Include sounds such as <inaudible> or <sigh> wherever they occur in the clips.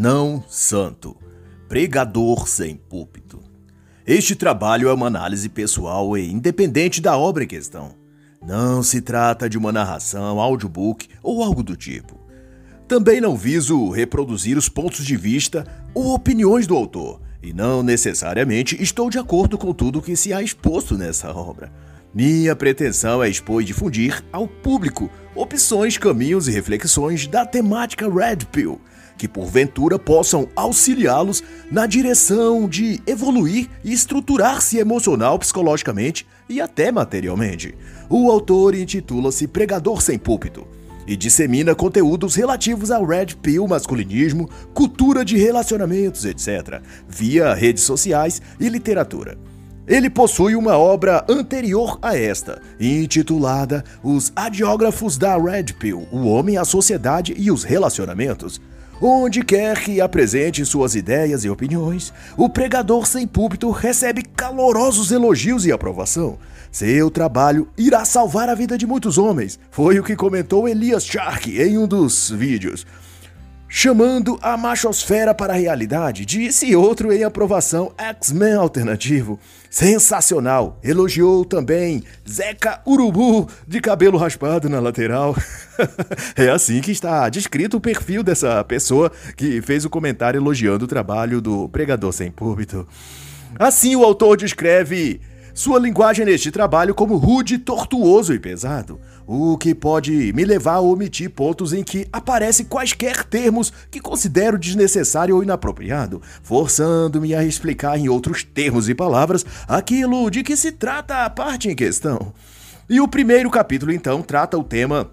Não Santo, Pregador sem Púlpito. Este trabalho é uma análise pessoal e independente da obra em questão. Não se trata de uma narração, audiobook ou algo do tipo. Também não viso reproduzir os pontos de vista ou opiniões do autor, e não necessariamente estou de acordo com tudo que se há exposto nessa obra. Minha pretensão é expor e difundir ao público opções, caminhos e reflexões da temática Red Pill que porventura possam auxiliá-los na direção de evoluir e estruturar-se emocional, psicologicamente e até materialmente. O autor intitula-se Pregador Sem Púlpito e dissemina conteúdos relativos ao red pill, masculinismo, cultura de relacionamentos, etc., via redes sociais e literatura. Ele possui uma obra anterior a esta, intitulada Os Adiógrafos da Red Pill: O Homem, a Sociedade e os Relacionamentos, Onde quer que apresente suas ideias e opiniões, o pregador sem púlpito recebe calorosos elogios e aprovação. Seu trabalho irá salvar a vida de muitos homens, foi o que comentou Elias Shark em um dos vídeos. Chamando a machosfera para a realidade, disse outro em aprovação X-Men alternativo. Sensacional! Elogiou também Zeca Urubu de cabelo raspado na lateral. <laughs> é assim que está descrito o perfil dessa pessoa que fez o comentário elogiando o trabalho do pregador sem púlpito. Assim o autor descreve sua linguagem neste trabalho como rude, tortuoso e pesado, o que pode me levar a omitir pontos em que aparecem quaisquer termos que considero desnecessário ou inapropriado, forçando-me a explicar em outros termos e palavras aquilo de que se trata a parte em questão. E o primeiro capítulo, então, trata o tema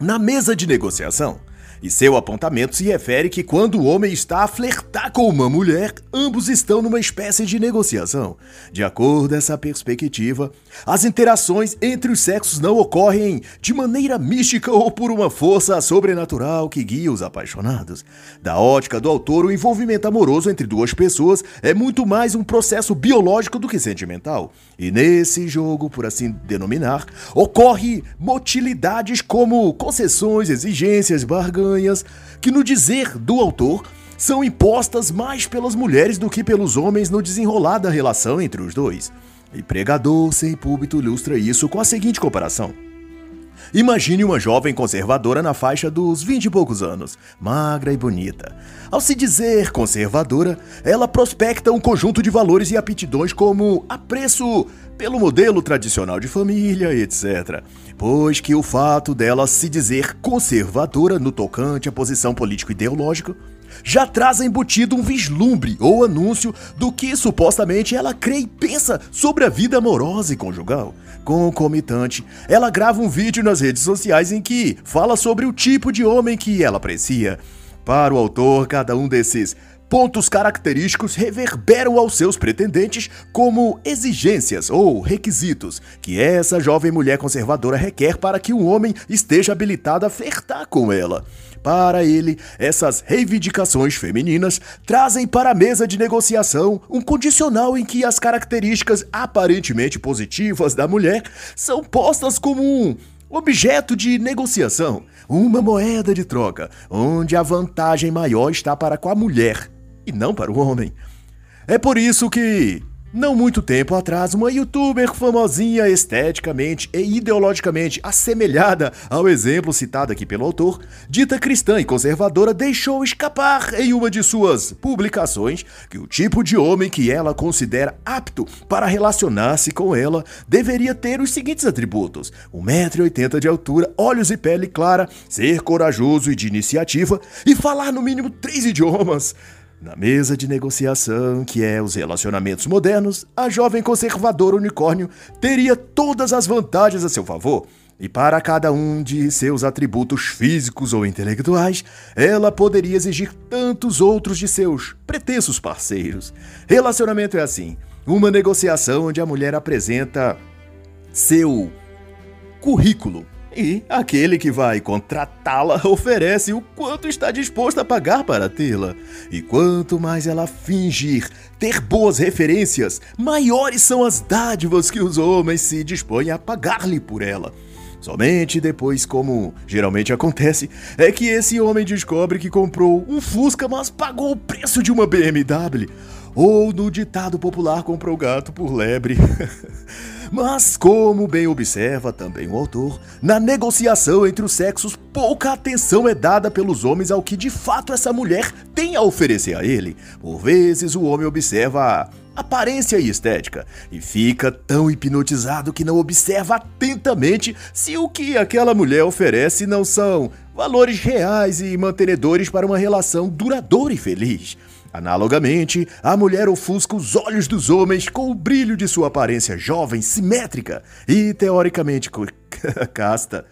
na mesa de negociação. E seu apontamento se refere que quando o homem está a flertar com uma mulher, ambos estão numa espécie de negociação. De acordo com essa perspectiva, as interações entre os sexos não ocorrem de maneira mística ou por uma força sobrenatural que guia os apaixonados. Da ótica do autor, o envolvimento amoroso entre duas pessoas é muito mais um processo biológico do que sentimental. E nesse jogo, por assim denominar, ocorre motilidades como concessões, exigências, barganhas que, no dizer do autor, são impostas mais pelas mulheres do que pelos homens no desenrolar da relação entre os dois. E Pregador Sem Púlpito ilustra isso com a seguinte comparação. Imagine uma jovem conservadora na faixa dos vinte e poucos anos, magra e bonita. Ao se dizer conservadora, ela prospecta um conjunto de valores e aptidões como apreço pelo modelo tradicional de família, etc. Pois que o fato dela se dizer conservadora no tocante à posição político-ideológica já traz embutido um vislumbre ou anúncio do que supostamente ela crê e pensa sobre a vida amorosa e conjugal. Concomitante, ela grava um vídeo nas redes sociais em que fala sobre o tipo de homem que ela aprecia. Para o autor, cada um desses pontos característicos reverberam aos seus pretendentes como exigências ou requisitos que essa jovem mulher conservadora requer para que um homem esteja habilitado a flertar com ela. Para ele, essas reivindicações femininas trazem para a mesa de negociação um condicional em que as características aparentemente positivas da mulher são postas como um objeto de negociação, uma moeda de troca, onde a vantagem maior está para com a mulher e não para o homem. É por isso que não muito tempo atrás, uma youtuber famosinha esteticamente e ideologicamente assemelhada ao exemplo citado aqui pelo autor, dita cristã e conservadora, deixou escapar em uma de suas publicações que o tipo de homem que ela considera apto para relacionar-se com ela deveria ter os seguintes atributos: 1,80m de altura, olhos e pele clara, ser corajoso e de iniciativa e falar no mínimo três idiomas. Na mesa de negociação, que é os relacionamentos modernos, a jovem conservadora unicórnio teria todas as vantagens a seu favor. E para cada um de seus atributos físicos ou intelectuais, ela poderia exigir tantos outros de seus pretensos parceiros. Relacionamento é assim: uma negociação onde a mulher apresenta seu currículo e aquele que vai contratá-la <laughs> oferece o quanto está disposto a pagar para tê-la. E quanto mais ela fingir ter boas referências, maiores são as dádivas que os homens se dispõem a pagar-lhe por ela. Somente depois, como geralmente acontece, é que esse homem descobre que comprou um Fusca, mas pagou o preço de uma BMW. Ou no ditado popular, comprou gato por lebre. <laughs> Mas, como bem observa também o autor, na negociação entre os sexos, pouca atenção é dada pelos homens ao que de fato essa mulher tem a oferecer a ele. Por vezes, o homem observa a aparência e estética e fica tão hipnotizado que não observa atentamente se o que aquela mulher oferece não são valores reais e mantenedores para uma relação duradoura e feliz. Analogamente, a mulher ofusca os olhos dos homens com o brilho de sua aparência jovem, simétrica e teoricamente <laughs> casta.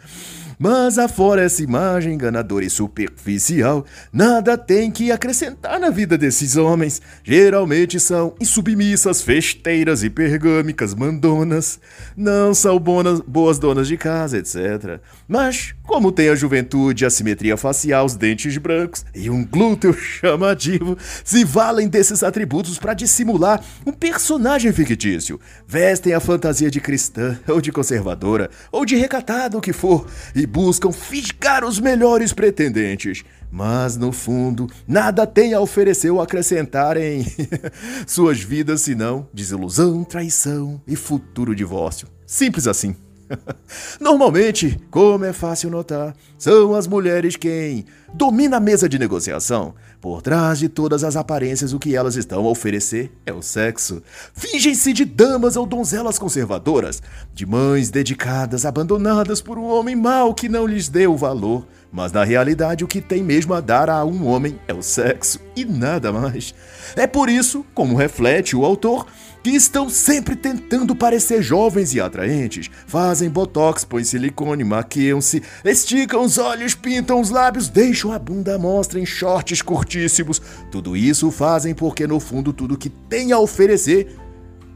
Mas afora essa imagem enganadora e superficial, nada tem que acrescentar na vida desses homens. Geralmente são insubmissas, festeiras, hipergâmicas, mandonas. Não são bonas, boas donas de casa, etc. Mas, como tem a juventude, a simetria facial, os dentes brancos e um glúteo chamativo, se valem desses atributos para dissimular um personagem fictício. Vestem a fantasia de cristã, ou de conservadora, ou de recatada, o que for, e buscam fisgar os melhores pretendentes. Mas, no fundo, nada tem a oferecer ou acrescentar em <laughs> suas vidas senão desilusão, traição e futuro divórcio. Simples assim. <laughs> Normalmente, como é fácil notar, são as mulheres quem domina a mesa de negociação. Por trás de todas as aparências, o que elas estão a oferecer é o sexo. Fingem-se de damas ou donzelas conservadoras, de mães dedicadas, abandonadas por um homem mau que não lhes deu valor. Mas na realidade, o que tem mesmo a dar a um homem é o sexo e nada mais. É por isso, como reflete o autor, que estão sempre tentando parecer jovens e atraentes. Fazem botox, põem silicone, maquiam-se, esticam os olhos, pintam os lábios, deixam a bunda à mostra em shorts curtíssimos. Tudo isso fazem porque, no fundo, tudo que tem a oferecer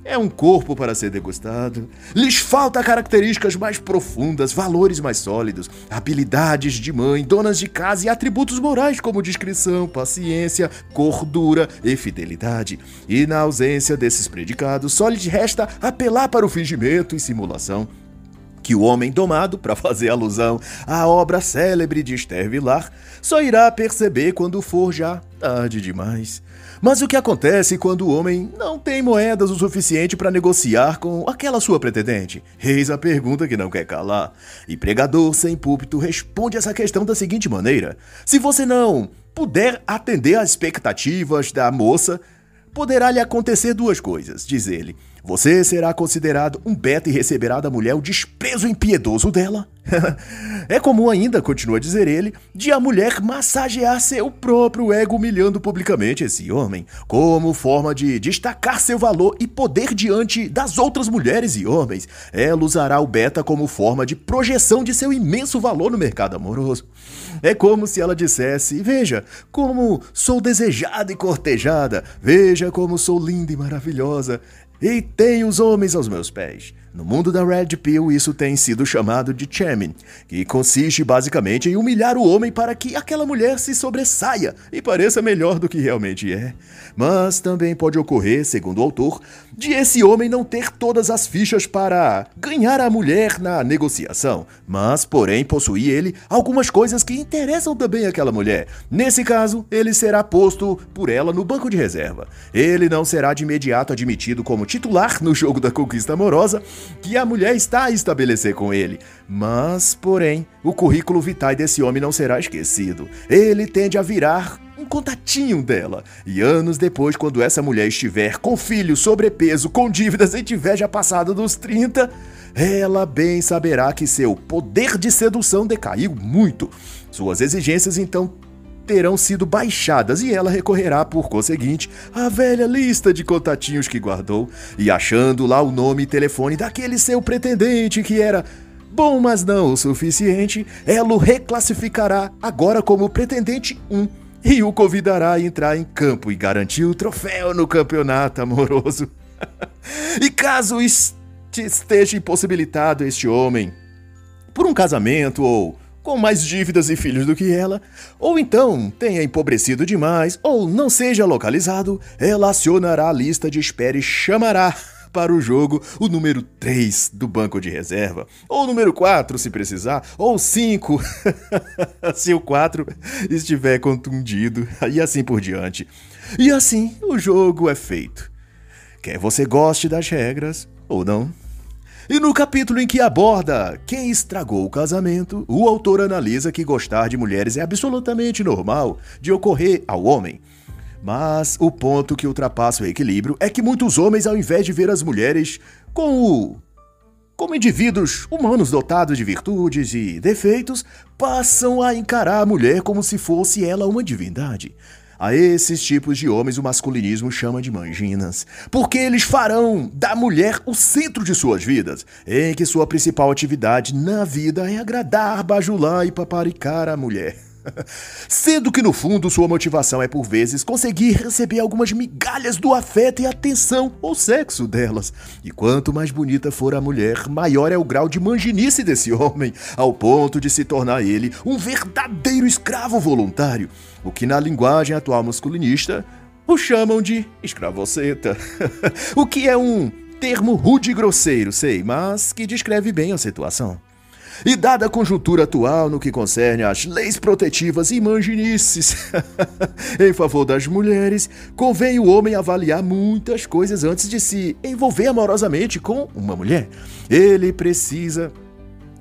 é um corpo para ser degustado. Lhes falta características mais profundas, valores mais sólidos, habilidades de mãe, donas de casa e atributos morais como discrição, paciência, cordura e fidelidade. E na ausência desses predicados, só lhes resta apelar para o fingimento e simulação que o homem domado, para fazer alusão à obra célebre de Esther Vilar, só irá perceber quando for já tarde demais. Mas o que acontece quando o homem não tem moedas o suficiente para negociar com aquela sua pretendente? Eis a pergunta que não quer calar. E pregador sem púlpito responde essa questão da seguinte maneira: Se você não puder atender às expectativas da moça, poderá lhe acontecer duas coisas, diz ele. Você será considerado um beta e receberá da mulher o desprezo impiedoso dela. <laughs> é comum ainda, continua a dizer ele, de a mulher massagear seu próprio ego humilhando publicamente esse homem, como forma de destacar seu valor e poder diante das outras mulheres e homens. Ela usará o beta como forma de projeção de seu imenso valor no mercado amoroso. É como se ela dissesse: Veja como sou desejada e cortejada, veja como sou linda e maravilhosa. E tenho os homens aos meus pés. No mundo da Red Pill, isso tem sido chamado de chamming, que consiste basicamente em humilhar o homem para que aquela mulher se sobressaia e pareça melhor do que realmente é. Mas também pode ocorrer, segundo o autor, de esse homem não ter todas as fichas para ganhar a mulher na negociação, mas, porém, possuir ele algumas coisas que interessam também aquela mulher. Nesse caso, ele será posto por ela no banco de reserva. Ele não será de imediato admitido como titular no jogo da conquista amorosa que a mulher está a estabelecer com ele. Mas, porém, o currículo vitae desse homem não será esquecido. Ele tende a virar um contatinho dela. E anos depois, quando essa mulher estiver com filho, sobrepeso, com dívidas e tiver já passado dos 30, ela bem saberá que seu poder de sedução decaiu muito. Suas exigências então terão sido baixadas e ela recorrerá, por conseguinte, à velha lista de contatinhos que guardou e achando lá o nome e telefone daquele seu pretendente que era bom, mas não o suficiente, ela o reclassificará agora como pretendente 1 e o convidará a entrar em campo e garantir o troféu no campeonato amoroso. <laughs> e caso esteja impossibilitado este homem por um casamento ou com mais dívidas e filhos do que ela, ou então tenha empobrecido demais, ou não seja localizado, ela acionará a lista de espera e chamará para o jogo o número 3 do banco de reserva, ou o número 4 se precisar, ou 5 <laughs> se o 4 estiver contundido, e assim por diante. E assim o jogo é feito. Quer você goste das regras ou não. E no capítulo em que aborda quem estragou o casamento, o autor analisa que gostar de mulheres é absolutamente normal de ocorrer ao homem. Mas o ponto que ultrapassa o equilíbrio é que muitos homens, ao invés de ver as mulheres com o como indivíduos humanos dotados de virtudes e defeitos, passam a encarar a mulher como se fosse ela uma divindade. A esses tipos de homens o masculinismo chama de manginas, porque eles farão da mulher o centro de suas vidas, em que sua principal atividade na vida é agradar, bajular e paparicar a mulher. <laughs> Sendo que no fundo sua motivação é por vezes conseguir receber algumas migalhas do afeto e atenção ou sexo delas. E quanto mais bonita for a mulher, maior é o grau de manginice desse homem, ao ponto de se tornar ele um verdadeiro escravo voluntário, o que na linguagem atual masculinista o chamam de escravoceta. <laughs> o que é um termo rude e grosseiro, sei, mas que descreve bem a situação. E dada a conjuntura atual no que concerne às leis protetivas e manginices <laughs> em favor das mulheres, convém o homem avaliar muitas coisas antes de se envolver amorosamente com uma mulher. Ele precisa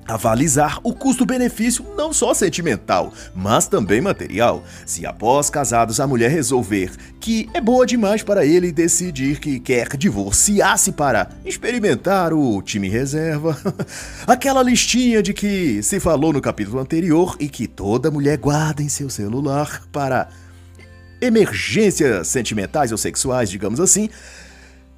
avalizar o custo-benefício não só sentimental, mas também material. Se após casados a mulher resolver que é boa demais para ele decidir que quer divorciar-se para experimentar o time reserva, <laughs> aquela listinha de que se falou no capítulo anterior e que toda mulher guarda em seu celular para emergências sentimentais ou sexuais, digamos assim,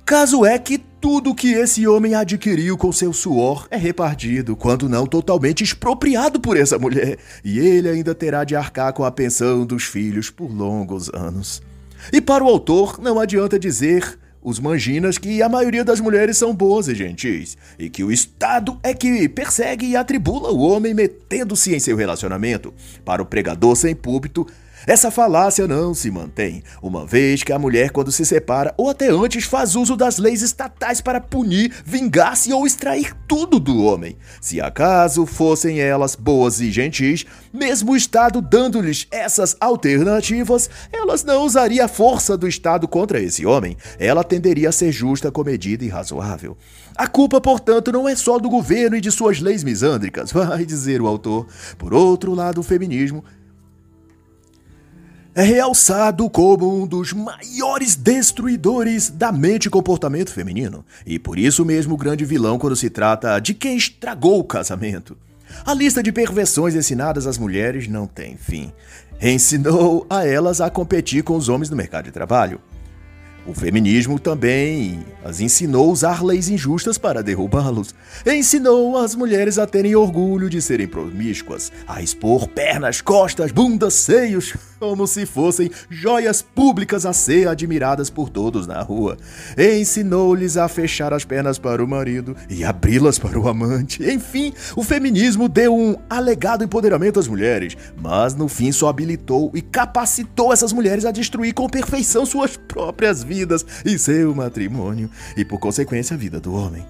Caso é que tudo que esse homem adquiriu com seu suor é repartido, quando não totalmente expropriado por essa mulher, e ele ainda terá de arcar com a pensão dos filhos por longos anos. E para o autor, não adianta dizer os manginas que a maioria das mulheres são boas e gentis, e que o Estado é que persegue e atribula o homem metendo-se em seu relacionamento. Para o pregador sem púlpito, essa falácia não se mantém, uma vez que a mulher, quando se separa ou até antes, faz uso das leis estatais para punir, vingar-se ou extrair tudo do homem. Se acaso fossem elas boas e gentis, mesmo o Estado dando-lhes essas alternativas, elas não usariam a força do Estado contra esse homem. Ela tenderia a ser justa, comedida e razoável. A culpa, portanto, não é só do governo e de suas leis misândricas, <laughs> vai dizer o autor. Por outro lado, o feminismo é realçado como um dos maiores destruidores da mente e comportamento feminino, e por isso mesmo o grande vilão quando se trata de quem estragou o casamento. A lista de perversões ensinadas às mulheres não tem fim. Ensinou a elas a competir com os homens no mercado de trabalho, o feminismo também as ensinou a usar leis injustas para derrubá-los. Ensinou as mulheres a terem orgulho de serem promíscuas, a expor pernas, costas, bundas, seios, <laughs> como se fossem joias públicas a ser admiradas por todos na rua. Ensinou-lhes a fechar as pernas para o marido e abri-las para o amante. Enfim, o feminismo deu um alegado empoderamento às mulheres, mas no fim só habilitou e capacitou essas mulheres a destruir com perfeição suas próprias vidas vidas e seu matrimônio, e por consequência a vida do homem.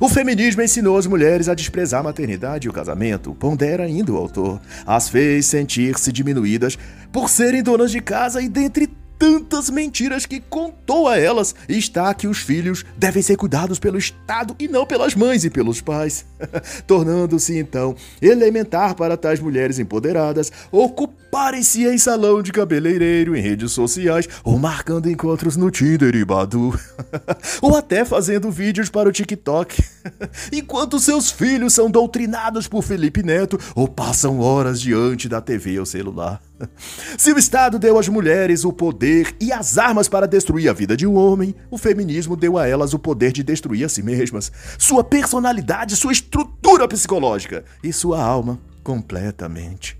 O feminismo ensinou as mulheres a desprezar a maternidade e o casamento, pondera ainda o autor. As fez sentir-se diminuídas por serem donas de casa e, dentre tantas mentiras que contou a elas. Está que os filhos devem ser cuidados pelo Estado e não pelas mães e pelos pais, <laughs> tornando-se então elementar para tais mulheres empoderadas ocuparem-se em salão de cabeleireiro, em redes sociais ou marcando encontros no Tinder e Badu, <laughs> ou até fazendo vídeos para o TikTok, <laughs> enquanto seus filhos são doutrinados por Felipe Neto ou passam horas diante da TV ou celular. <laughs> Se o Estado deu às mulheres o poder e as armas para destruir a vida de um homem, o feminismo deu a elas o poder de destruir a si mesmas, sua personalidade, sua estrutura psicológica e sua alma completamente.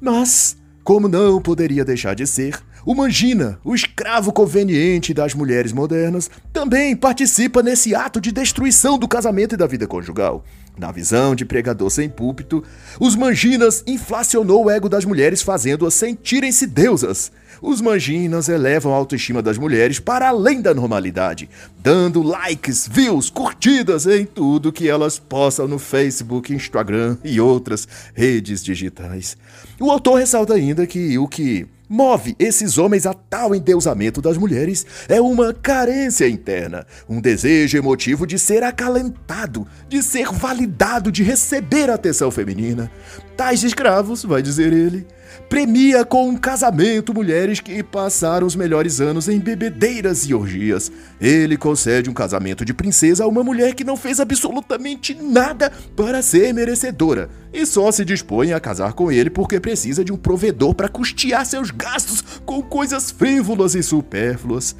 Mas, como não poderia deixar de ser, O Mangina, o escravo conveniente das mulheres modernas, também participa nesse ato de destruição do casamento e da vida conjugal. Na visão de pregador sem púlpito, os manginas inflacionou o ego das mulheres, fazendo-as sentirem-se deusas. Os manginas elevam a autoestima das mulheres para além da normalidade, dando likes, views, curtidas em tudo que elas postam no Facebook, Instagram e outras redes digitais. O autor ressalta ainda que o que move esses homens a tal endeusamento das mulheres é uma carência interna, um desejo emotivo de ser acalentado, de ser validado, de receber atenção feminina. Tais escravos, vai dizer ele, premia com um casamento mulheres que passaram os melhores anos em bebedeiras e orgias. Ele concede um casamento de princesa a uma mulher que não fez absolutamente nada para ser merecedora e só se dispõe a casar com ele porque precisa de um provedor para custear seus gastos com coisas frívolas e supérfluas.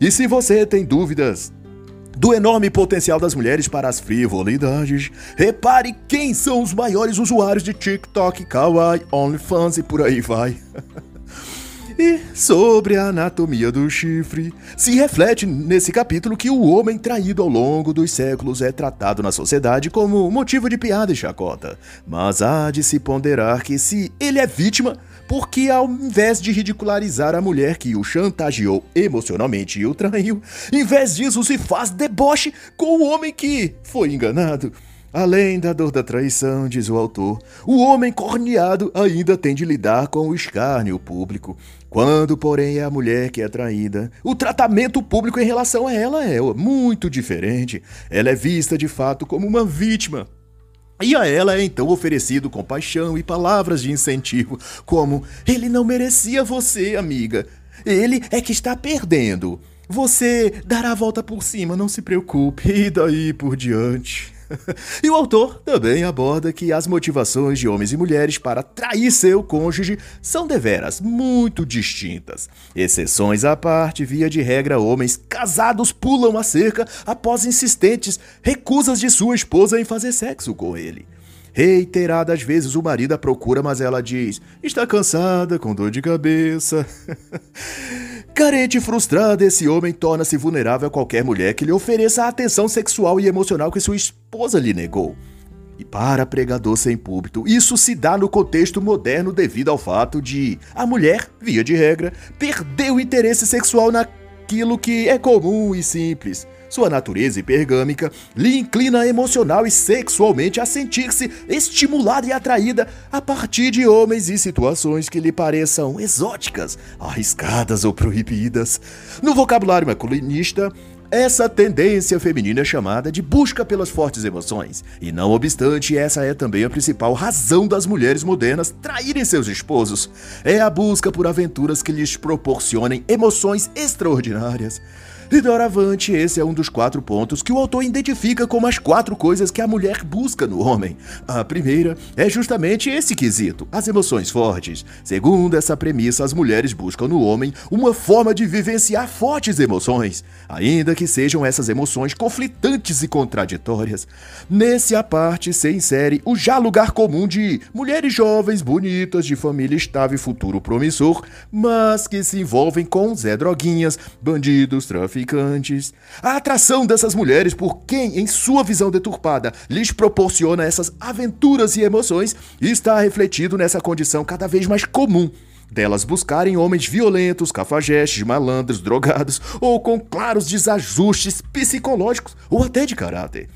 E se você tem dúvidas do enorme potencial das mulheres para as frivolidades. Repare quem são os maiores usuários de TikTok, Kawaii, OnlyFans e por aí vai. <laughs> E sobre a anatomia do chifre, se reflete nesse capítulo que o homem traído ao longo dos séculos é tratado na sociedade como motivo de piada e chacota. Mas há de se ponderar que se ele é vítima, porque ao invés de ridicularizar a mulher que o chantageou emocionalmente e o traiu, em vez disso se faz deboche com o homem que foi enganado. Além da dor da traição, diz o autor, o homem corneado ainda tem de lidar com o escárnio público. Quando, porém, é a mulher que é traída, o tratamento público em relação a ela é muito diferente. Ela é vista de fato como uma vítima. E a ela é então oferecido compaixão e palavras de incentivo, como: Ele não merecia você, amiga. Ele é que está perdendo. Você dará a volta por cima, não se preocupe. E daí por diante <laughs> e o autor também aborda que as motivações de homens e mulheres para trair seu cônjuge são deveras muito distintas. Exceções à parte, via de regra, homens casados pulam a cerca após insistentes recusas de sua esposa em fazer sexo com ele. Reiteradas vezes o marido a procura, mas ela diz: está cansada, com dor de cabeça. <laughs> Carente e frustrado, esse homem torna-se vulnerável a qualquer mulher que lhe ofereça a atenção sexual e emocional que sua esposa lhe negou. E para pregador sem púlpito, isso se dá no contexto moderno devido ao fato de a mulher, via de regra, perder o interesse sexual naquilo que é comum e simples. Sua natureza hipergâmica lhe inclina emocional e sexualmente a sentir-se estimulada e atraída a partir de homens e situações que lhe pareçam exóticas, arriscadas ou proibidas. No vocabulário masculinista, essa tendência feminina é chamada de busca pelas fortes emoções, e não obstante, essa é também a principal razão das mulheres modernas traírem seus esposos. É a busca por aventuras que lhes proporcionem emoções extraordinárias. E doravante, esse é um dos quatro pontos que o autor identifica como as quatro coisas que a mulher busca no homem. A primeira é justamente esse quesito, as emoções fortes. Segundo essa premissa, as mulheres buscam no homem uma forma de vivenciar fortes emoções, ainda que sejam essas emoções conflitantes e contraditórias. Nesse a parte se insere o já lugar comum de mulheres jovens, bonitas, de família estável e futuro promissor, mas que se envolvem com Zé Droguinhas, bandidos, traficantes traficantes. A atração dessas mulheres por quem, em sua visão deturpada, lhes proporciona essas aventuras e emoções está refletido nessa condição cada vez mais comum delas buscarem homens violentos, cafajestes, malandros, drogados ou com claros desajustes psicológicos ou até de caráter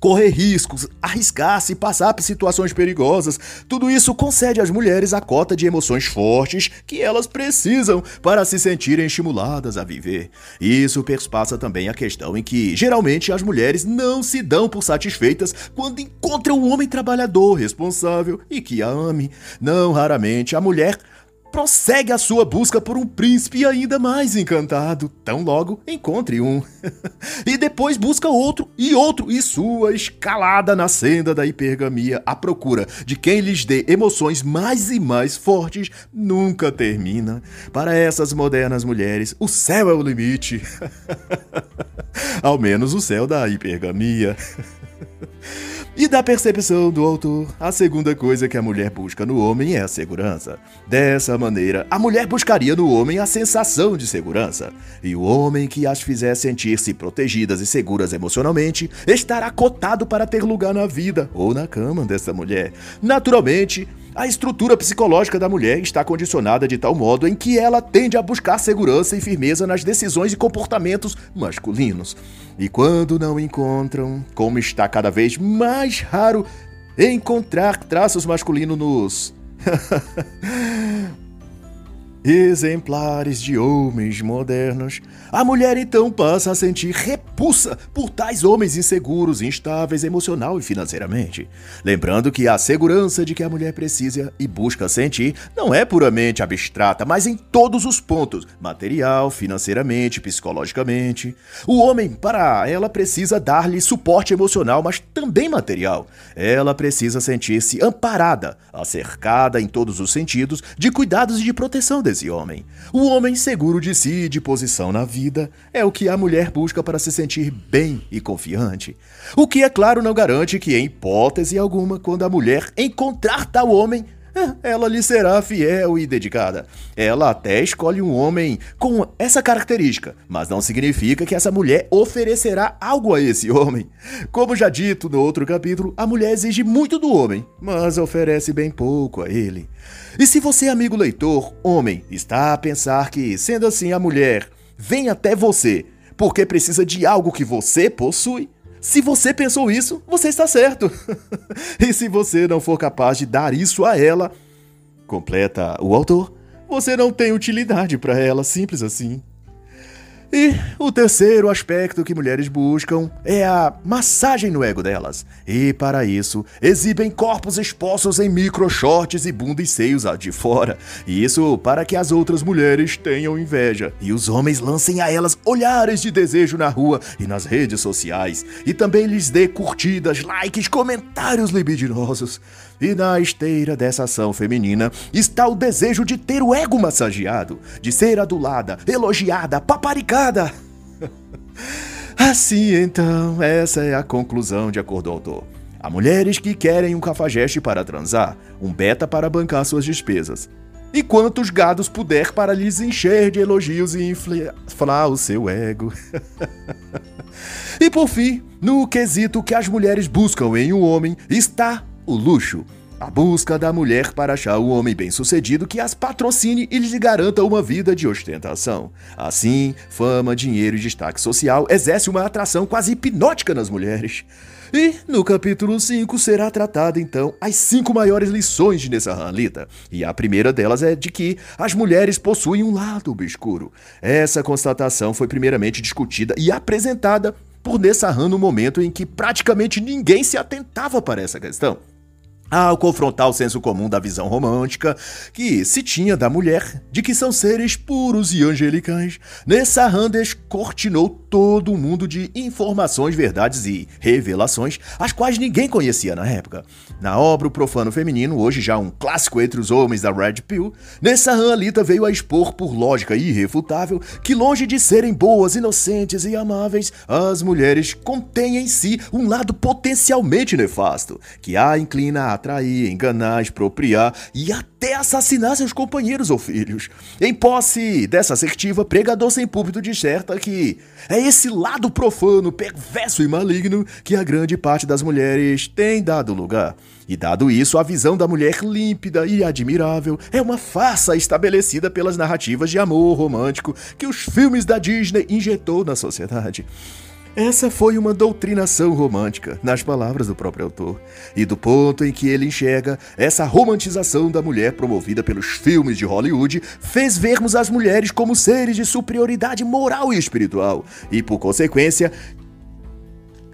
correr riscos, arriscar-se passar por situações perigosas. Tudo isso concede às mulheres a cota de emoções fortes que elas precisam para se sentirem estimuladas a viver. Isso perspassa também a questão em que, geralmente, as mulheres não se dão por satisfeitas quando encontram um homem trabalhador, responsável e que a ame. Não raramente a mulher prossegue a sua busca por um príncipe ainda mais encantado, tão logo encontre um. <laughs> e depois busca outro e outro, e sua escalada na senda da hipergamia à procura de quem lhes dê emoções mais e mais fortes nunca termina. Para essas modernas mulheres, o céu é o limite. <laughs> Ao menos o céu da hipergamia. <laughs> E da percepção do autor, a segunda coisa que a mulher busca no homem é a segurança. Dessa maneira, a mulher buscaria no homem a sensação de segurança. E o homem que as fizer sentir-se protegidas e seguras emocionalmente estará cotado para ter lugar na vida ou na cama dessa mulher. Naturalmente, a estrutura psicológica da mulher está condicionada de tal modo em que ela tende a buscar segurança e firmeza nas decisões e comportamentos masculinos. E quando não encontram, como está cada vez mais raro encontrar traços masculinos nos <laughs> exemplares de homens modernos, a mulher então passa a sentir repulsa por tais homens inseguros, instáveis emocional e financeiramente. Lembrando que a segurança de que a mulher precisa e busca sentir não é puramente abstrata, mas em todos os pontos material, financeiramente, psicologicamente. O homem, para ela, precisa dar-lhe suporte emocional, mas também material. Ela precisa sentir-se amparada, acercada em todos os sentidos de cuidados e de proteção desse homem. O homem seguro de si e de posição na vida é o que a mulher busca para se sentir bem e confiante. O que, é claro, não garante que, em hipótese alguma, quando a mulher encontrar tal homem, eh, ela lhe será fiel e dedicada. Ela até escolhe um homem com essa característica, mas não significa que essa mulher oferecerá algo a esse homem. Como já dito no outro capítulo, a mulher exige muito do homem, mas oferece bem pouco a ele. E se você, amigo leitor, homem, está a pensar que, sendo assim, a mulher vem até você porque precisa de algo que você possui. Se você pensou isso, você está certo. <laughs> e se você não for capaz de dar isso a ela, completa o autor, você não tem utilidade para ela, simples assim. E o terceiro aspecto que mulheres buscam é a massagem no ego delas. E para isso, exibem corpos expostos em micro shorts e bunda e seios de fora. Isso para que as outras mulheres tenham inveja e os homens lancem a elas olhares de desejo na rua e nas redes sociais. E também lhes dê curtidas, likes, comentários libidinosos. E na esteira dessa ação feminina está o desejo de ter o ego massageado, de ser adulada, elogiada, paparicada. <laughs> assim então, essa é a conclusão de acordo ao autor. Há mulheres que querem um cafajeste para transar, um beta para bancar suas despesas. E quantos gados puder para lhes encher de elogios e inflar o seu ego. <laughs> e por fim, no quesito que as mulheres buscam em um homem está o luxo. A busca da mulher para achar o homem bem-sucedido que as patrocine e lhes garanta uma vida de ostentação. Assim, fama, dinheiro e destaque social exerce uma atração quase hipnótica nas mulheres. E no capítulo 5 será tratada então as cinco maiores lições de Nessa Lita. E a primeira delas é de que as mulheres possuem um lado obscuro. Essa constatação foi primeiramente discutida e apresentada por Nessahan no momento em que praticamente ninguém se atentava para essa questão. Ao confrontar o senso comum da visão romântica que se tinha da mulher, de que são seres puros e angelicais, Nessahan descortinou todo um mundo de informações, verdades e revelações, as quais ninguém conhecia na época. Na obra O Profano Feminino, hoje já um clássico entre os homens da Red Pill, Nessahan Alita veio a expor por lógica irrefutável que longe de serem boas, inocentes e amáveis, as mulheres contêm em si um lado potencialmente nefasto, que a inclina a atrair, enganar, expropriar e até assassinar seus companheiros ou filhos. Em posse dessa assertiva, pregador sem púlpito disserta que é esse lado profano, perverso e maligno que a grande parte das mulheres tem dado lugar. E dado isso, a visão da mulher límpida e admirável é uma farsa estabelecida pelas narrativas de amor romântico que os filmes da Disney injetou na sociedade. Essa foi uma doutrinação romântica, nas palavras do próprio autor, e do ponto em que ele enxerga essa romantização da mulher promovida pelos filmes de Hollywood fez vermos as mulheres como seres de superioridade moral e espiritual, e por consequência,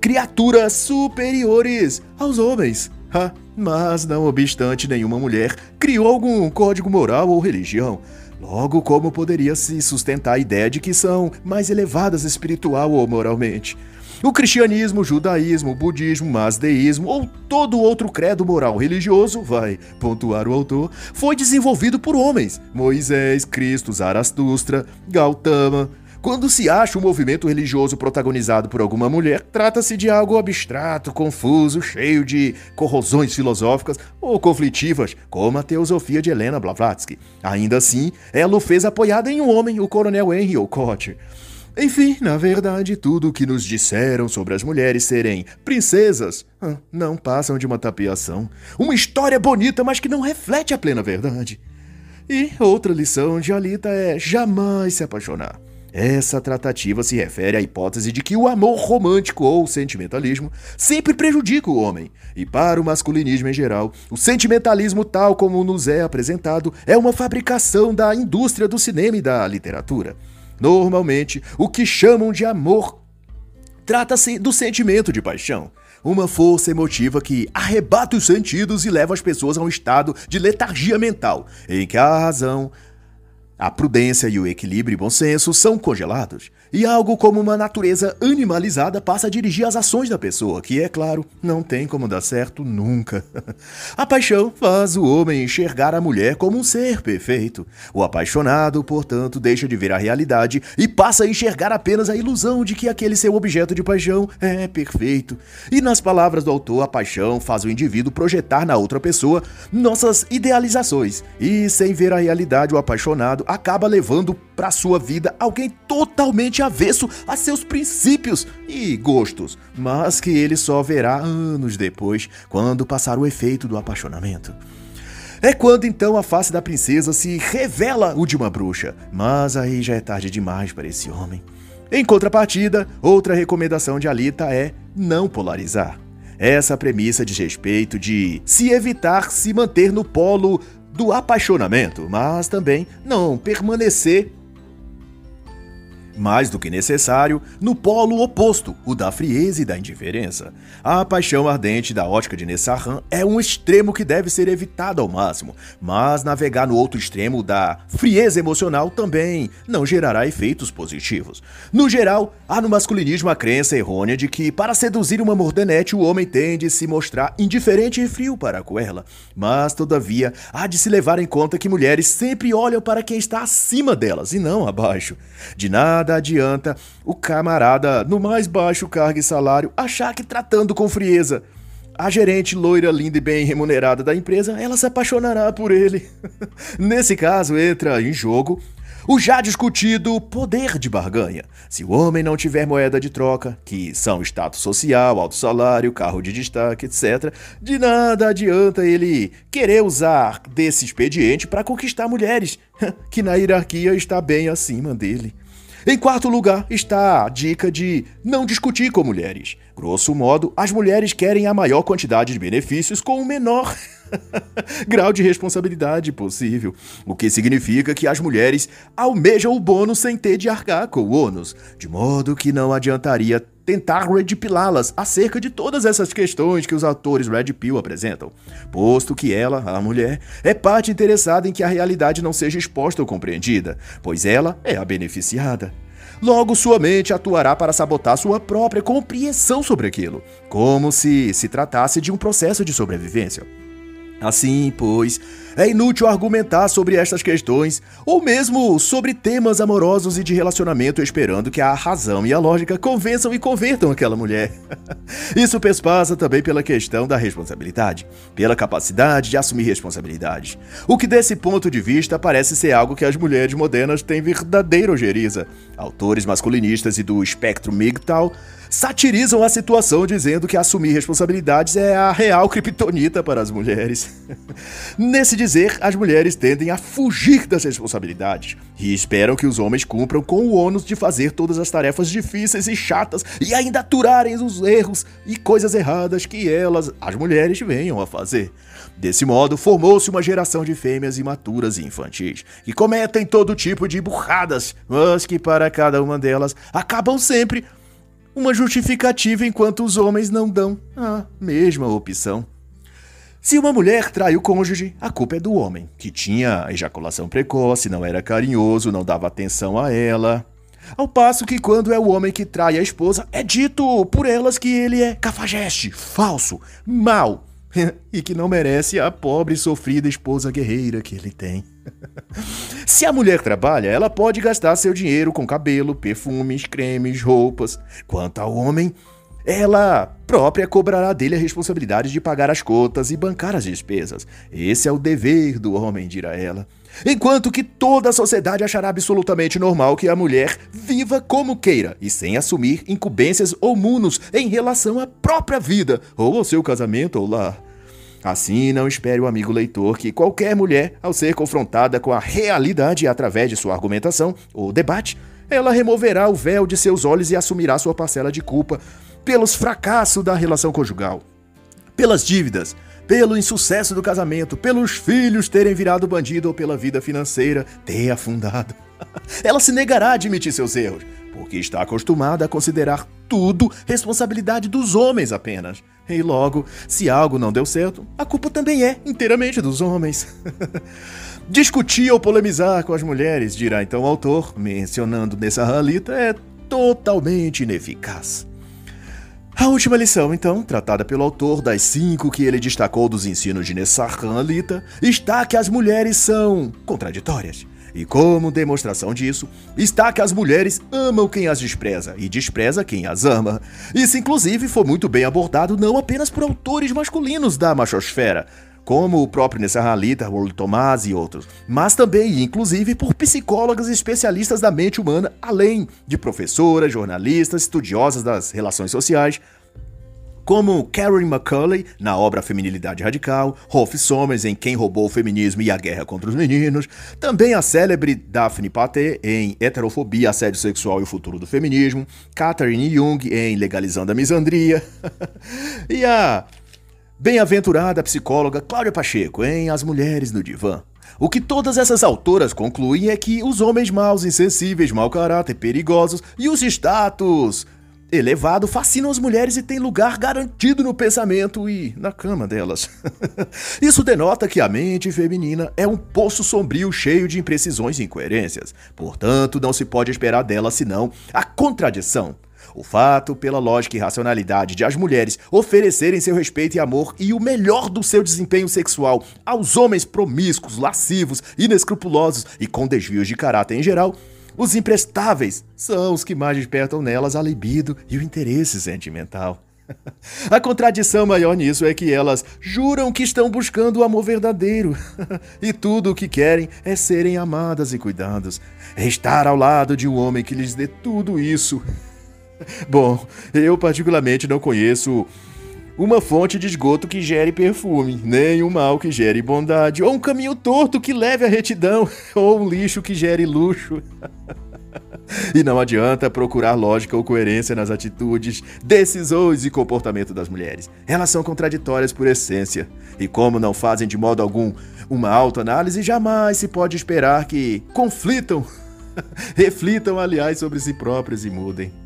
criaturas superiores aos homens. Ha, mas, não obstante, nenhuma mulher criou algum código moral ou religião. Logo, como poderia se sustentar a ideia de que são mais elevadas espiritual ou moralmente? O cristianismo, o judaísmo, o budismo, o masdeísmo ou todo outro credo moral religioso, vai pontuar o autor, foi desenvolvido por homens. Moisés, Cristo, Zaratustra, Gautama, Quando se acha um movimento religioso protagonizado por alguma mulher, trata-se de algo abstrato, confuso, cheio de corrosões filosóficas ou conflitivas, como a teosofia de Helena Blavatsky. Ainda assim, ela o fez apoiada em um homem, o coronel Henry Olcott. Enfim, na verdade, tudo o que nos disseram sobre as mulheres serem princesas não passam de uma tapiação. Uma história bonita, mas que não reflete a plena verdade. E outra lição de Alita é jamais se apaixonar. Essa tratativa se refere à hipótese de que o amor romântico ou sentimentalismo sempre prejudica o homem. E para o masculinismo em geral, o sentimentalismo, tal como nos é apresentado, é uma fabricação da indústria do cinema e da literatura. Normalmente, o que chamam de amor trata-se do sentimento de paixão. Uma força emotiva que arrebata os sentidos e leva as pessoas a um estado de letargia mental, em que a razão, a prudência e o equilíbrio e bom senso são congelados, e algo como uma natureza animalizada passa a dirigir as ações da pessoa, que, é claro, não tem como dar certo nunca. <laughs> a paixão faz o homem enxergar a mulher como um ser perfeito. O apaixonado, portanto, deixa de ver a realidade e passa a enxergar apenas a ilusão de que aquele seu objeto de paixão é perfeito. E, nas palavras do autor, a paixão faz o indivíduo projetar na outra pessoa nossas idealizações, e, sem ver a realidade, o apaixonado acaba levando para sua vida alguém totalmente avesso a seus princípios e gostos, mas que ele só verá anos depois, quando passar o efeito do apaixonamento. É quando então a face da princesa se revela o de uma bruxa, mas aí já é tarde demais para esse homem. Em contrapartida, outra recomendação de Alita é não polarizar. Essa premissa diz respeito de se evitar se manter no polo do apaixonamento, mas também não permanecer mais do que necessário, no polo oposto, o da frieza e da indiferença. A paixão ardente da ótica de Nessahan é um extremo que deve ser evitado ao máximo, mas navegar no outro extremo da frieza emocional também não gerará efeitos positivos. No geral, há no masculinismo a crença errônea de que, para seduzir uma mordenete, o homem tende a se mostrar indiferente e frio para com ela. Mas, todavia, há de se levar em conta que mulheres sempre olham para quem está acima delas e não abaixo. De nada nada adianta o camarada no mais baixo cargo e salário achar que tratando com frieza a gerente loira, linda e bem remunerada da empresa, ela se apaixonará por ele. <laughs> Nesse caso, entra em jogo o já discutido poder de barganha. Se o homem não tiver moeda de troca, que são status social, alto salário, carro de destaque, etc., de nada adianta ele querer usar desse expediente para conquistar mulheres, <laughs> que na hierarquia está bem acima dele. Em quarto lugar está a dica de não discutir com mulheres. Grosso modo, as mulheres querem a maior quantidade de benefícios com o menor <laughs> grau de responsabilidade possível, o que significa que as mulheres almejam o bônus sem ter de arcar com o ônus, de modo que não adiantaria tentar redpilá-las acerca de todas essas questões que os atores Red Pill apresentam, posto que ela, a mulher, é parte interessada em que a realidade não seja exposta ou compreendida, pois ela é a beneficiada. Logo, sua mente atuará para sabotar sua própria compreensão sobre aquilo, como se se tratasse de um processo de sobrevivência. Assim, pois, é inútil argumentar sobre estas questões, ou mesmo sobre temas amorosos e de relacionamento, esperando que a razão e a lógica convençam e convertam aquela mulher. <laughs> Isso perspassa também pela questão da responsabilidade, pela capacidade de assumir responsabilidades. O que, desse ponto de vista, parece ser algo que as mulheres modernas têm verdadeira ojeriza. Autores masculinistas e do espectro MGTOW satirizam a situação dizendo que assumir responsabilidades é a real criptonita para as mulheres. <laughs> Nesse dizer, as mulheres tendem a fugir das responsabilidades e esperam que os homens cumpram com o ônus de fazer todas as tarefas difíceis e chatas e ainda aturarem os erros e coisas erradas que elas, as mulheres, venham a fazer. Desse modo, formou-se uma geração de fêmeas imaturas e infantis, que cometem todo tipo de burradas, mas que para cada uma delas acabam sempre uma justificativa enquanto os homens não dão a mesma opção. Se uma mulher trai o cônjuge, a culpa é do homem, que tinha ejaculação precoce, não era carinhoso, não dava atenção a ela. Ao passo que quando é o homem que trai a esposa, é dito por elas que ele é cafajeste, falso, mau <laughs> e que não merece a pobre e sofrida esposa guerreira que ele tem. <laughs> Se a mulher trabalha, ela pode gastar seu dinheiro com cabelo, perfumes, cremes, roupas. Quanto ao homem, ela própria cobrará dele a responsabilidade de pagar as contas e bancar as despesas. Esse é o dever do homem, dirá ela. Enquanto que toda a sociedade achará absolutamente normal que a mulher viva como queira e sem assumir incumbências ou munos em relação à própria vida, ou ao seu casamento ou lar. Assim, não espere o amigo leitor que qualquer mulher, ao ser confrontada com a realidade através de sua argumentação ou debate, ela removerá o véu de seus olhos e assumirá sua parcela de culpa pelos fracassos da relação conjugal, pelas dívidas, pelo insucesso do casamento, pelos filhos terem virado bandido ou pela vida financeira ter afundado. <laughs> Ela se negará a admitir seus erros, porque está acostumada a considerar tudo responsabilidade dos homens apenas. E logo, se algo não deu certo, a culpa também é inteiramente dos homens. <laughs> Discutir ou polemizar com as mulheres, dirá então o autor, mencionando nessa ralita, é totalmente ineficaz. A última lição, então, tratada pelo autor das cinco que ele destacou dos ensinos de Nessarhan Alita, está que as mulheres são contraditórias. E como demonstração disso, está que as mulheres amam quem as despreza e despreza quem as ama. Isso, inclusive, foi muito bem abordado não apenas por autores masculinos da machosfera, como o próprio Nesserhalita, World Tomás e outros, mas também inclusive por psicólogas e especialistas da mente humana, além de professoras, jornalistas, estudiosas das relações sociais, como Karen McCulley na obra Feminilidade Radical, Rolf Somers em Quem Roubou o Feminismo e a Guerra contra os Meninos, também a célebre Daphne Paté em Heterofobia, Assédio Sexual e o Futuro do Feminismo, Catherine Jung em Legalizando a Misandria, <laughs> e a Bem-aventurada psicóloga Cláudia Pacheco em As Mulheres no Divã. O que todas essas autoras concluem é que os homens maus, insensíveis, mau caráter, perigosos e os status elevado fascinam as mulheres e têm lugar garantido no pensamento e na cama delas. <laughs> Isso denota que a mente feminina é um poço sombrio cheio de imprecisões e incoerências. Portanto, não se pode esperar dela senão a contradição. O fato, pela lógica e racionalidade de as mulheres oferecerem seu respeito e amor e o melhor do seu desempenho sexual aos homens promíscuos, lascivos, inescrupulosos e com desvios de caráter em geral, os imprestáveis são os que mais despertam nelas a libido e o interesse sentimental. <laughs> A contradição maior nisso é que elas juram que estão buscando o amor verdadeiro <laughs> e tudo o que querem é serem amadas e cuidados, é estar ao lado de um homem que lhes dê tudo isso. <laughs> Bom, eu particularmente não conheço uma fonte de esgoto que gere perfume, nem um mal que gere bondade, ou um caminho torto que leve à retidão, <laughs> ou um lixo que gere luxo. <laughs> E não adianta procurar lógica ou coerência nas atitudes, decisões e comportamento das mulheres. Elas são contraditórias por essência. E como não fazem de modo algum uma autoanálise, jamais se pode esperar que conflitam, reflitam, aliás, sobre si próprias e mudem.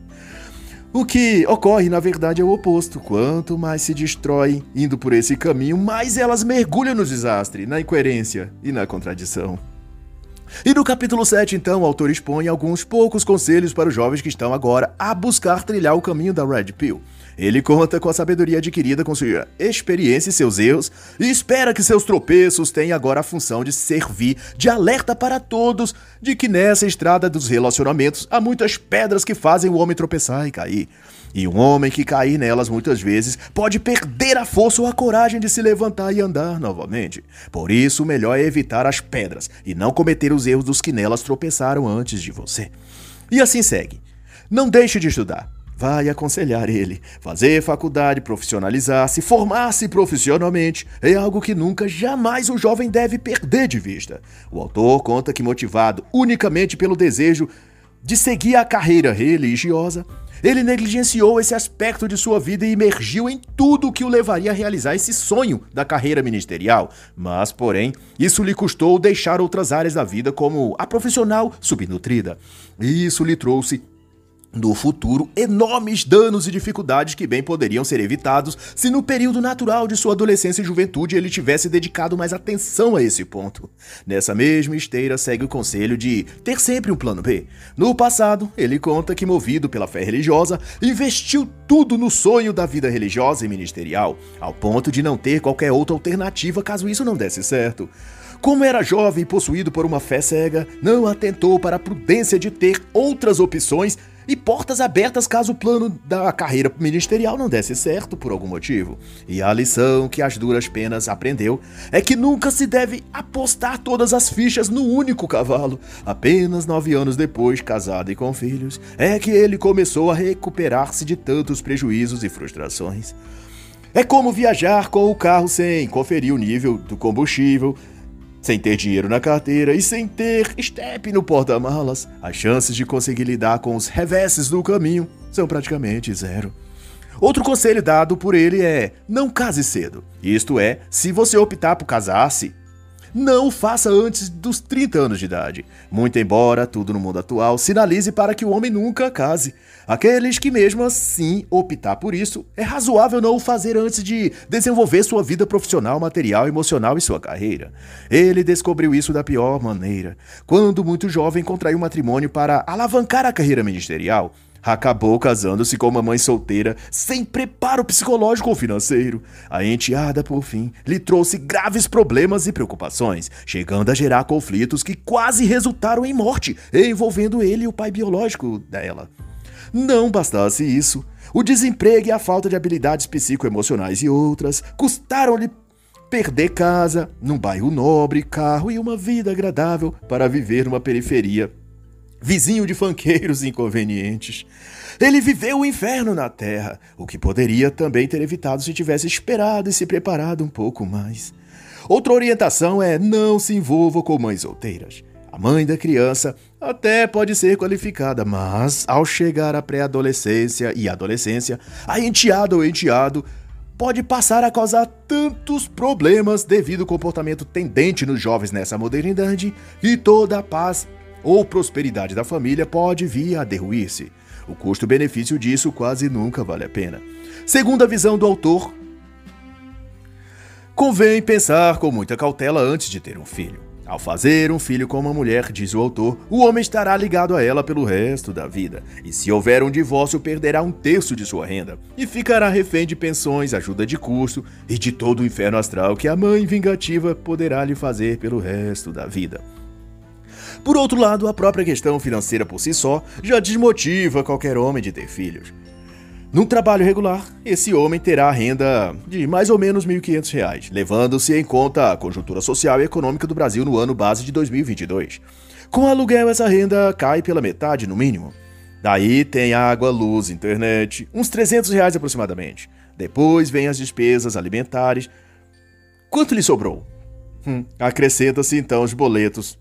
O que ocorre, na verdade, é o oposto. Quanto mais se destrói indo por esse caminho, mais elas mergulham no desastre, na incoerência e na contradição. E no capítulo 7, então, o autor expõe alguns poucos conselhos para os jovens que estão agora a buscar trilhar o caminho da Red Pill. Ele conta com a sabedoria adquirida com sua experiência e seus erros e espera que seus tropeços tenham agora a função de servir de alerta para todos de que nessa estrada dos relacionamentos há muitas pedras que fazem o homem tropeçar e cair. E um homem que cair nelas muitas vezes pode perder a força ou a coragem de se levantar e andar novamente. Por isso, o melhor é evitar as pedras e não cometer os erros dos que nelas tropeçaram antes de você. E assim segue. Não deixe de estudar vai aconselhar ele. Fazer faculdade, profissionalizar-se, formar-se profissionalmente é algo que nunca, jamais o jovem deve perder de vista. O autor conta que, motivado unicamente pelo desejo de seguir a carreira religiosa, ele negligenciou esse aspecto de sua vida e emergiu em tudo o que o levaria a realizar esse sonho da carreira ministerial. Mas, porém, isso lhe custou deixar outras áreas da vida, como a profissional subnutrida. Isso lhe trouxe no futuro enormes danos e dificuldades que bem poderiam ser evitados se no período natural de sua adolescência e juventude ele tivesse dedicado mais atenção a esse ponto. Nessa mesma esteira segue o conselho de ter sempre um plano B. No passado, ele conta que movido pela fé religiosa, investiu tudo no sonho da vida religiosa e ministerial, ao ponto de não ter qualquer outra alternativa caso isso não desse certo. Como era jovem e possuído por uma fé cega, não atentou para a prudência de ter outras opções e portas abertas caso o plano da carreira ministerial não desse certo por algum motivo. E a lição que as duras penas aprendeu é que nunca se deve apostar todas as fichas no único cavalo. Apenas nove anos depois, casado e com filhos, é que ele começou a recuperar-se de tantos prejuízos e frustrações. É como viajar com o carro sem conferir o nível do combustível, sem ter dinheiro na carteira e sem ter step no porta-malas, as chances de conseguir lidar com os reveses do caminho são praticamente zero. Outro conselho dado por ele é: não case cedo. Isto é, se você optar por casar-se, não faça antes dos 30 anos de idade. Muito embora tudo no mundo atual sinalize para que o homem nunca case. Aqueles que mesmo assim optar por isso, é razoável não o fazer antes de desenvolver sua vida profissional, material, emocional e sua carreira. Ele descobriu isso da pior maneira, quando muito jovem contraiu matrimônio para alavancar a carreira ministerial acabou casando-se com uma mãe solteira sem preparo psicológico ou financeiro. A enteada, por fim, lhe trouxe graves problemas e preocupações, chegando a gerar conflitos que quase resultaram em morte, envolvendo ele e o pai biológico dela. Não bastasse isso, o desemprego e a falta de habilidades psicoemocionais e outras custaram-lhe perder casa, num bairro nobre, carro e uma vida agradável para viver numa periferia vizinho de fanqueiros inconvenientes. Ele viveu o inferno na terra, o que poderia também ter evitado se tivesse esperado e se preparado um pouco mais. Outra orientação é não se envolva com mães solteiras. A mãe da criança até pode ser qualificada, mas ao chegar à pré-adolescência e adolescência, a enteada ou enteado pode passar a causar tantos problemas devido ao comportamento tendente nos jovens nessa modernidade e toda a paz ou prosperidade da família pode vir a derruir-se. O custo-benefício disso quase nunca vale a pena. Segundo a visão do autor, convém pensar com muita cautela antes de ter um filho. Ao fazer um filho com uma mulher, diz o autor, o homem estará ligado a ela pelo resto da vida. E se houver um divórcio, perderá um terço de sua renda. E ficará refém de pensões, ajuda de custo e de todo o inferno astral que a mãe vingativa poderá lhe fazer pelo resto da vida. Por outro lado, a própria questão financeira por si só já desmotiva qualquer homem de ter filhos. Num trabalho regular, esse homem terá renda de mais ou menos R$ 1.500, levando-se em conta a conjuntura social e econômica do Brasil no ano base de 2022. Com aluguel, essa renda cai pela metade, no mínimo. Daí tem água, luz, internet, uns 300 reais aproximadamente. Depois vem as despesas alimentares. Quanto lhe sobrou? Hum, Acrescenta-se então os boletos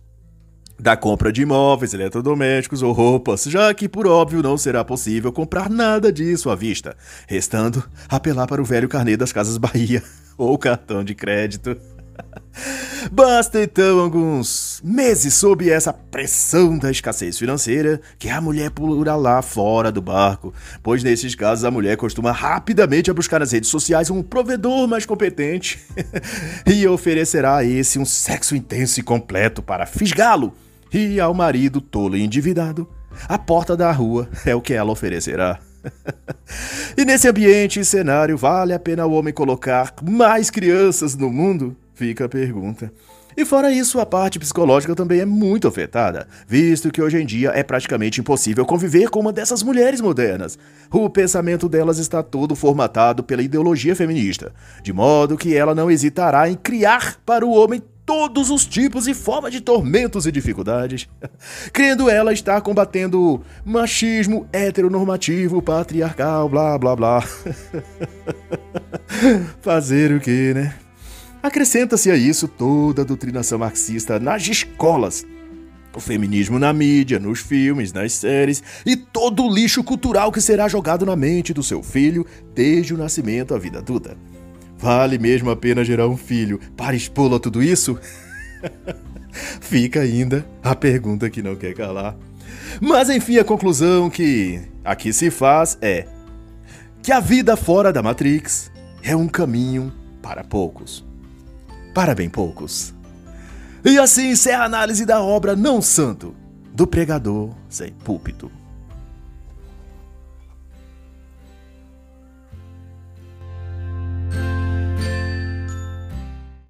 da compra de imóveis, eletrodomésticos ou roupas, já que por óbvio não será possível comprar nada disso à vista, restando apelar para o velho carnê das Casas Bahia <laughs> ou cartão de crédito. <laughs> Basta então alguns meses sob essa pressão da escassez financeira que a mulher pula lá fora do barco, pois nesses casos a mulher costuma rapidamente buscar nas redes sociais um provedor mais competente <laughs> e oferecerá a esse um sexo intenso e completo para fisgá-lo e ao marido tolo e endividado, a porta da rua é o que ela oferecerá. <laughs> e nesse ambiente e cenário, vale a pena o homem colocar mais crianças no mundo? Fica a pergunta. E fora isso, a parte psicológica também é muito afetada, visto que hoje em dia é praticamente impossível conviver com uma dessas mulheres modernas. O pensamento delas está todo formatado pela ideologia feminista, de modo que ela não hesitará em criar para o homem todos os tipos e formas de tormentos e dificuldades, <laughs> crendo ela estar combatendo machismo heteronormativo, patriarcal, blá blá blá. <laughs> Fazer o que, né? Acrescenta-se a isso toda a doutrinação marxista nas escolas, o feminismo na mídia, nos filmes, nas séries e todo o lixo cultural que será jogado na mente do seu filho desde o nascimento à vida adulta. Vale mesmo a pena gerar um filho para expô-lo a tudo isso? <laughs> Fica ainda a pergunta que não quer calar. Mas enfim, a conclusão que aqui se faz é que a vida fora da Matrix é um caminho para poucos. Para bem poucos. E assim encerra a análise da obra Não Santo, do pregador sem púlpito.